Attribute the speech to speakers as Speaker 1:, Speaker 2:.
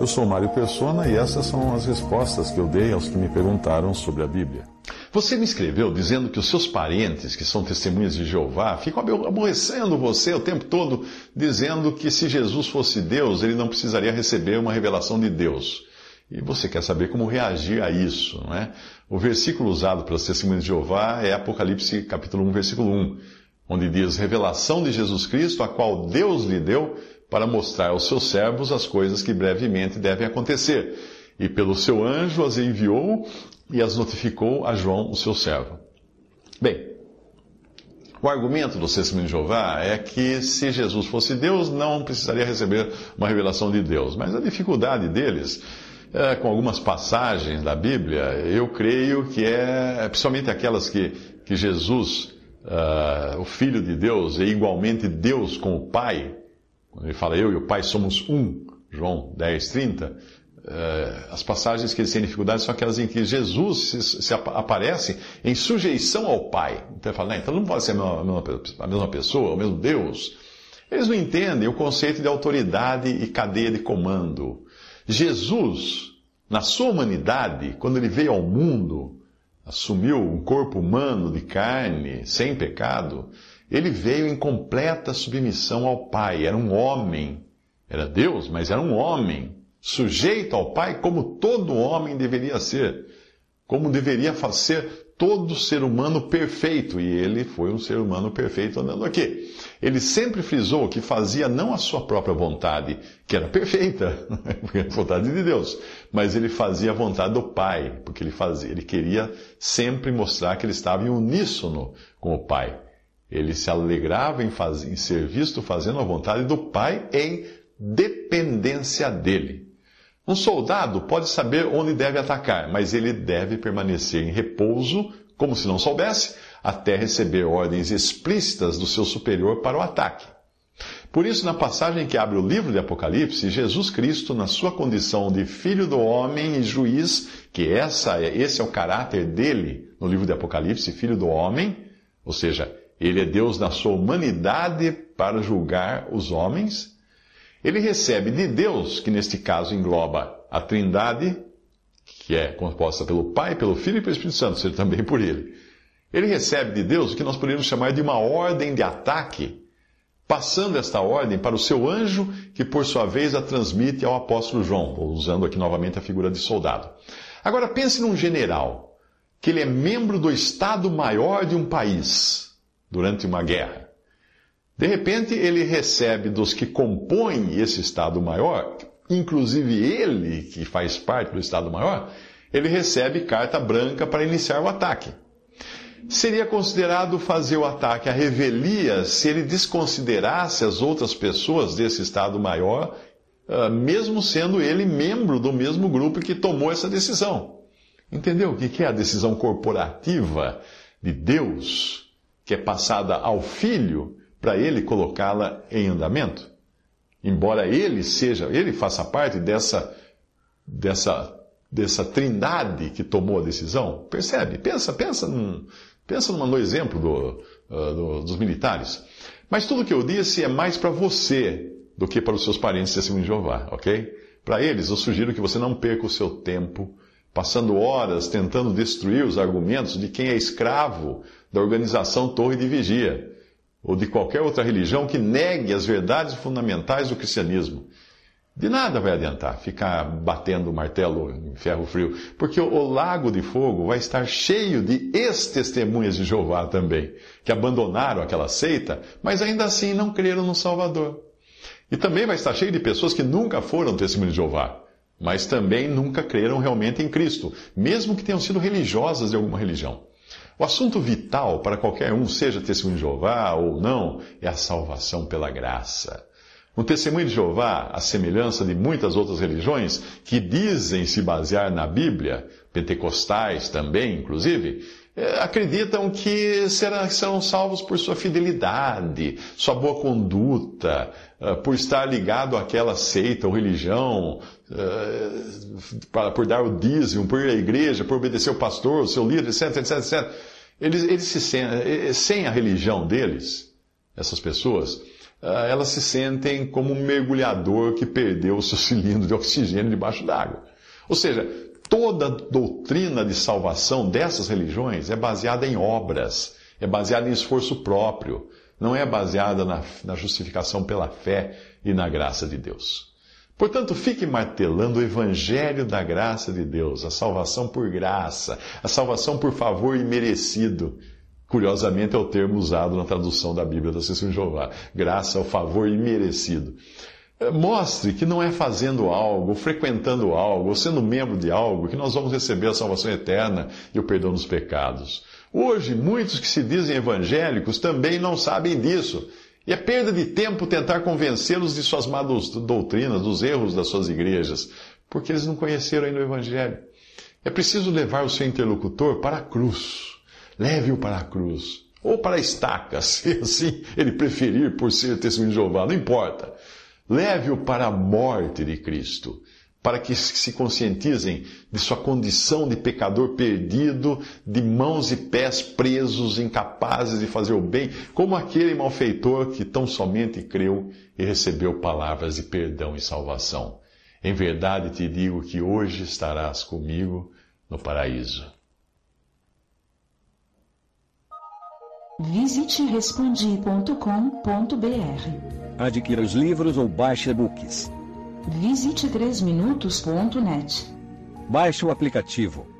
Speaker 1: Eu sou Mário Persona e essas são as respostas que eu dei aos que me perguntaram sobre a Bíblia.
Speaker 2: Você me escreveu dizendo que os seus parentes, que são testemunhas de Jeová, ficam aborrecendo você o tempo todo, dizendo que se Jesus fosse Deus, ele não precisaria receber uma revelação de Deus. E você quer saber como reagir a isso, não é? O versículo usado pelas testemunhas de Jeová é Apocalipse capítulo 1, versículo 1, onde diz: Revelação de Jesus Cristo, a qual Deus lhe deu para mostrar aos seus servos as coisas que brevemente devem acontecer. E pelo seu anjo as enviou e as notificou a João, o seu servo. Bem, o argumento do testemunho de Jeová é que se Jesus fosse Deus, não precisaria receber uma revelação de Deus. Mas a dificuldade deles, é, com algumas passagens da Bíblia, eu creio que é, principalmente aquelas que, que Jesus, uh, o Filho de Deus, é igualmente Deus com o Pai, quando ele fala eu e o Pai somos um, João 10, 30, eh, as passagens que eles têm dificuldade são aquelas em que Jesus se, se aparece em sujeição ao Pai. Então ele fala, então não pode ser a mesma, a mesma pessoa, o mesmo Deus. Eles não entendem o conceito de autoridade e cadeia de comando. Jesus, na sua humanidade, quando ele veio ao mundo, assumiu um corpo humano de carne, sem pecado, ele veio em completa submissão ao Pai. Era um homem. Era Deus, mas era um homem. Sujeito ao Pai como todo homem deveria ser. Como deveria ser todo ser humano perfeito. E ele foi um ser humano perfeito andando aqui. Ele sempre frisou que fazia não a sua própria vontade, que era perfeita, a vontade de Deus, mas ele fazia a vontade do Pai, porque ele fazia, ele queria sempre mostrar que ele estava em uníssono com o Pai. Ele se alegrava em, faz... em ser visto fazendo a vontade do Pai em dependência dele. Um soldado pode saber onde deve atacar, mas ele deve permanecer em repouso, como se não soubesse, até receber ordens explícitas do seu superior para o ataque. Por isso, na passagem que abre o livro de Apocalipse, Jesus Cristo, na sua condição de filho do homem e juiz, que essa, esse é o caráter dele no livro de Apocalipse, filho do homem, ou seja, ele é Deus na sua humanidade para julgar os homens. Ele recebe de Deus, que neste caso engloba a Trindade, que é composta pelo Pai, pelo Filho e pelo Espírito Santo, seja também por ele. Ele recebe de Deus o que nós poderíamos chamar de uma ordem de ataque, passando esta ordem para o seu anjo, que por sua vez a transmite ao apóstolo João, usando aqui novamente a figura de soldado. Agora pense num general, que ele é membro do Estado Maior de um país durante uma guerra. De repente, ele recebe dos que compõem esse Estado Maior, inclusive ele, que faz parte do Estado Maior, ele recebe carta branca para iniciar o ataque. Seria considerado fazer o ataque à revelia se ele desconsiderasse as outras pessoas desse Estado Maior, ah, mesmo sendo ele membro do mesmo grupo que tomou essa decisão. Entendeu o que é a decisão corporativa de Deus? Que é passada ao filho para ele colocá-la em andamento. Embora ele seja, ele faça parte dessa, dessa, dessa trindade que tomou a decisão. Percebe? Pensa, pensa num, pensa no exemplo do, uh, do, dos militares. Mas tudo que eu disse é mais para você do que para os seus parentes testemunhos de Jeová, ok? Para eles, eu sugiro que você não perca o seu tempo passando horas tentando destruir os argumentos de quem é escravo da organização Torre de Vigia, ou de qualquer outra religião que negue as verdades fundamentais do cristianismo. De nada vai adiantar ficar batendo o martelo em ferro frio, porque o lago de fogo vai estar cheio de ex-testemunhas de Jeová também, que abandonaram aquela seita, mas ainda assim não creram no Salvador. E também vai estar cheio de pessoas que nunca foram testemunhas de Jeová, mas também nunca creram realmente em Cristo, mesmo que tenham sido religiosas de alguma religião. O assunto vital para qualquer um, seja testemunho de Jeová ou não, é a salvação pela graça. Um testemunho de Jeová, à semelhança de muitas outras religiões que dizem se basear na Bíblia, pentecostais também, inclusive, é, acreditam que serão salvos por sua fidelidade, sua boa conduta, é, por estar ligado àquela seita ou religião, é, por dar o dízimo, por ir à igreja, por obedecer o pastor, o seu líder, etc, etc, etc. Eles, eles se sem a religião deles, essas pessoas, elas se sentem como um mergulhador que perdeu o seu cilindro de oxigênio debaixo d'água. Ou seja, toda doutrina de salvação dessas religiões é baseada em obras, é baseada em esforço próprio, não é baseada na, na justificação pela fé e na graça de Deus. Portanto, fique martelando o evangelho da graça de Deus, a salvação por graça, a salvação por favor imerecido. Curiosamente é o termo usado na tradução da Bíblia da Sessão de Jeová. Graça o favor imerecido. Eh, mostre que não é fazendo algo, frequentando algo, ou sendo membro de algo, que nós vamos receber a salvação eterna e o perdão dos pecados. Hoje, muitos que se dizem evangélicos também não sabem disso. E é perda de tempo tentar convencê-los de suas más doutrinas, dos erros das suas igrejas, porque eles não conheceram ainda o Evangelho. É preciso levar o seu interlocutor para a cruz. Leve-o para a cruz. Ou para a estaca, se assim ele preferir por ser testemunho de Jeová, não importa. Leve-o para a morte de Cristo, para que se conscientizem de sua condição de pecador perdido, de mãos e pés presos, incapazes de fazer o bem, como aquele malfeitor que tão somente creu e recebeu palavras de perdão e salvação. Em verdade te digo que hoje estarás comigo no paraíso.
Speaker 3: Visite respondi.com.br.
Speaker 4: Adquira os livros ou baixe e-books.
Speaker 3: Visite 3minutos.net.
Speaker 4: Baixe o aplicativo